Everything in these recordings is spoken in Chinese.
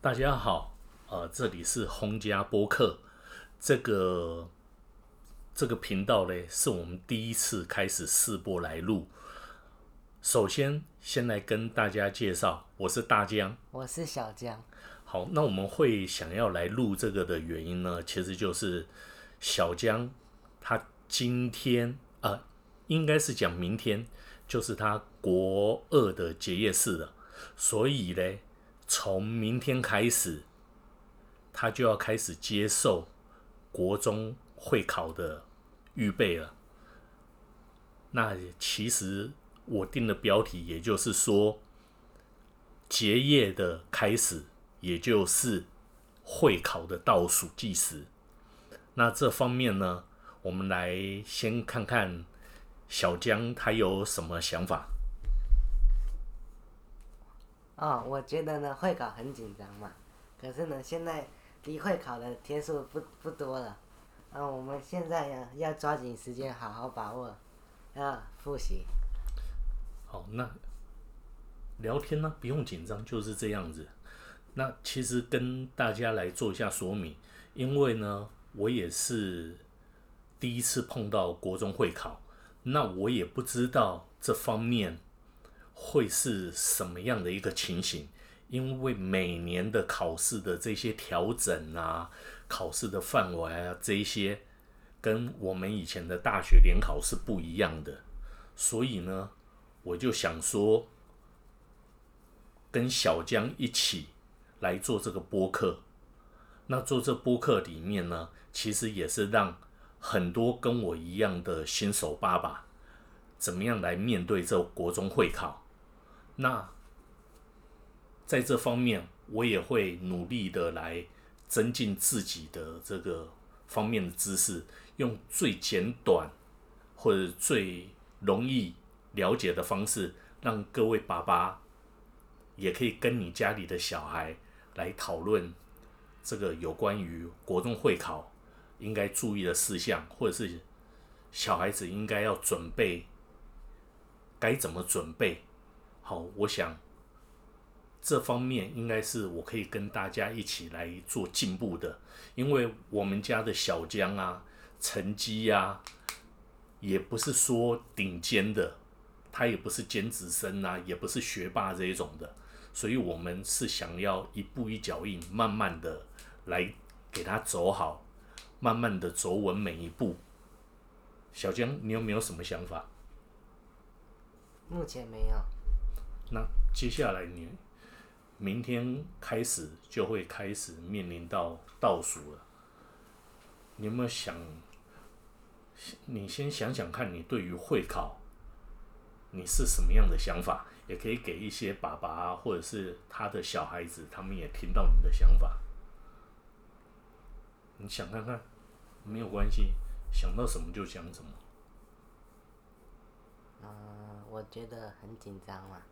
大家好，呃，这里是洪家播客，这个这个频道呢，是我们第一次开始试播来录。首先，先来跟大家介绍，我是大江，我是小江。好，那我们会想要来录这个的原因呢，其实就是小江他今天啊，应该是讲明天，就是他国二的结业式了，所以嘞。从明天开始，他就要开始接受国中会考的预备了。那其实我定的标题，也就是说，结业的开始，也就是会考的倒数计时。那这方面呢，我们来先看看小江他有什么想法。哦，我觉得呢会考很紧张嘛，可是呢现在离会考的天数不不多了，啊，我们现在呀要抓紧时间好好把握，要复习。好，那聊天呢不用紧张，就是这样子。那其实跟大家来做一下说明，因为呢我也是第一次碰到国中会考，那我也不知道这方面。会是什么样的一个情形？因为每年的考试的这些调整啊，考试的范围啊，这一些跟我们以前的大学联考是不一样的。所以呢，我就想说，跟小江一起来做这个播客。那做这播客里面呢，其实也是让很多跟我一样的新手爸爸，怎么样来面对这国中会考。那在这方面，我也会努力的来增进自己的这个方面的知识，用最简短或者最容易了解的方式，让各位爸爸也可以跟你家里的小孩来讨论这个有关于国中会考应该注意的事项，或者是小孩子应该要准备该怎么准备。好，我想这方面应该是我可以跟大家一起来做进步的，因为我们家的小江啊，成绩呀，也不是说顶尖的，他也不是尖子生啊，也不是学霸这一种的，所以我们是想要一步一脚印，慢慢的来给他走好，慢慢的走稳每一步。小江，你有没有什么想法？目前没有。那接下来你明天开始就会开始面临到倒数了。你有没有想？你先想想看，你对于会考你是什么样的想法？也可以给一些爸爸或者是他的小孩子，他们也听到你的想法。你想看看，没有关系，想到什么就讲什么。嗯，我觉得很紧张嘛。啊，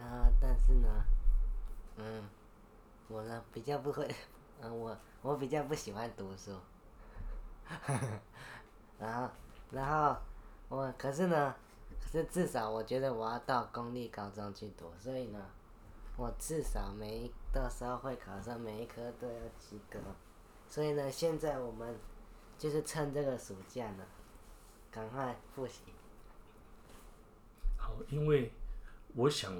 啊但是呢，嗯，我呢比较不会，嗯，我我比较不喜欢读书，然后然后我可是呢，可是至少我觉得我要到公立高中去读，所以呢，我至少每到时候会考上每一科都要及格，所以呢，现在我们就是趁这个暑假呢，赶快复习。好，因为。我想，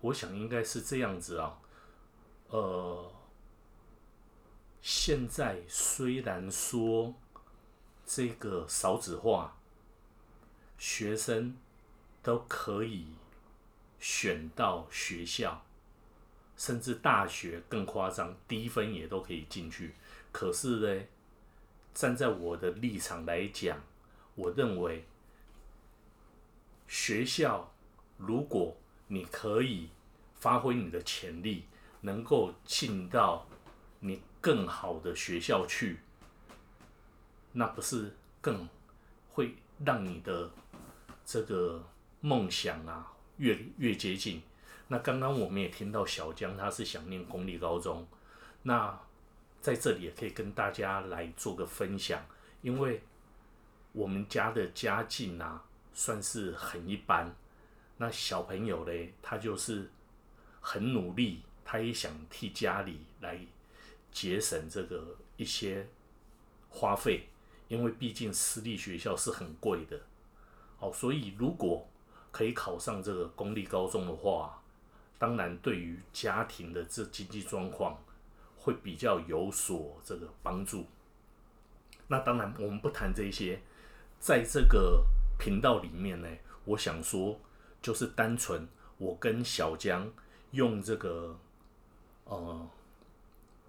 我想应该是这样子啊。呃，现在虽然说这个少子化，学生都可以选到学校，甚至大学更夸张，低分也都可以进去。可是呢，站在我的立场来讲，我认为学校。如果你可以发挥你的潜力，能够进到你更好的学校去，那不是更会让你的这个梦想啊越越接近？那刚刚我们也听到小江他是想念公立高中，那在这里也可以跟大家来做个分享，因为我们家的家境啊算是很一般。那小朋友嘞，他就是很努力，他也想替家里来节省这个一些花费，因为毕竟私立学校是很贵的。好，所以如果可以考上这个公立高中的话，当然对于家庭的这经济状况会比较有所这个帮助。那当然，我们不谈这些，在这个频道里面呢，我想说，就是单纯我跟小江用这个呃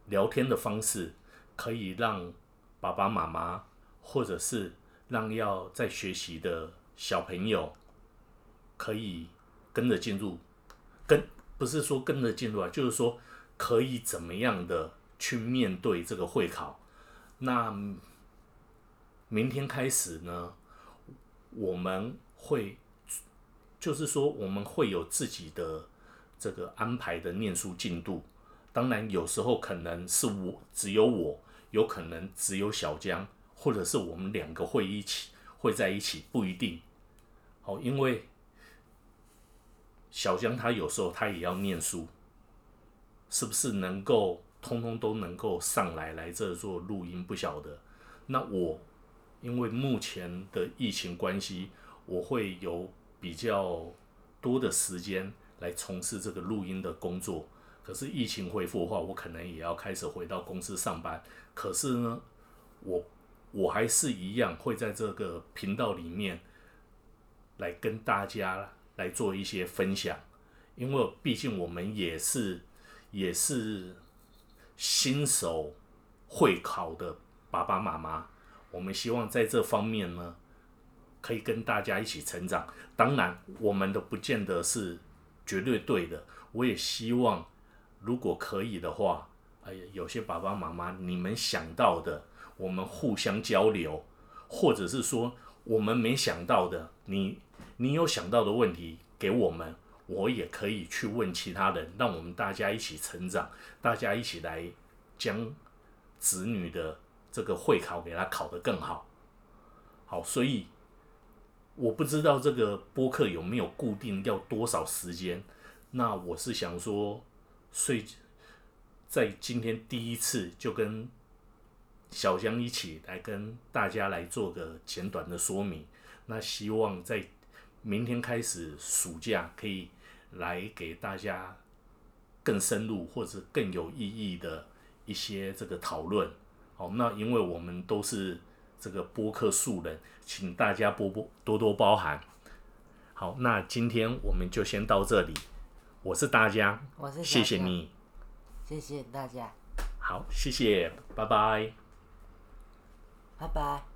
聊天的方式，可以让爸爸妈妈或者是让要在学习的小朋友，可以跟着进入，跟不是说跟着进入啊，就是说可以怎么样的去面对这个会考，那。明天开始呢，我们会就是说我们会有自己的这个安排的念书进度。当然，有时候可能是我只有我，有可能只有小江，或者是我们两个会一起会在一起，不一定。好，因为小江他有时候他也要念书，是不是能够通通都能够上来来这做录音？不晓得。那我。因为目前的疫情关系，我会有比较多的时间来从事这个录音的工作。可是疫情恢复的话，我可能也要开始回到公司上班。可是呢，我我还是一样会在这个频道里面来跟大家来做一些分享。因为毕竟我们也是也是新手会考的爸爸妈妈。我们希望在这方面呢，可以跟大家一起成长。当然，我们的不见得是绝对对的。我也希望，如果可以的话，哎呀，有些爸爸妈妈你们想到的，我们互相交流，或者是说我们没想到的，你你有想到的问题给我们，我也可以去问其他人，让我们大家一起成长，大家一起来将子女的。这个会考给他考得更好，好，所以我不知道这个播客有没有固定要多少时间。那我是想说，睡在今天第一次就跟小江一起来跟大家来做个简短的说明。那希望在明天开始暑假可以来给大家更深入或者更有意义的一些这个讨论。好，那因为我们都是这个播客素人，请大家多多多多包涵。好，那今天我们就先到这里。我是大家，我是谢谢你，谢谢大家。好，谢谢，拜拜，拜拜。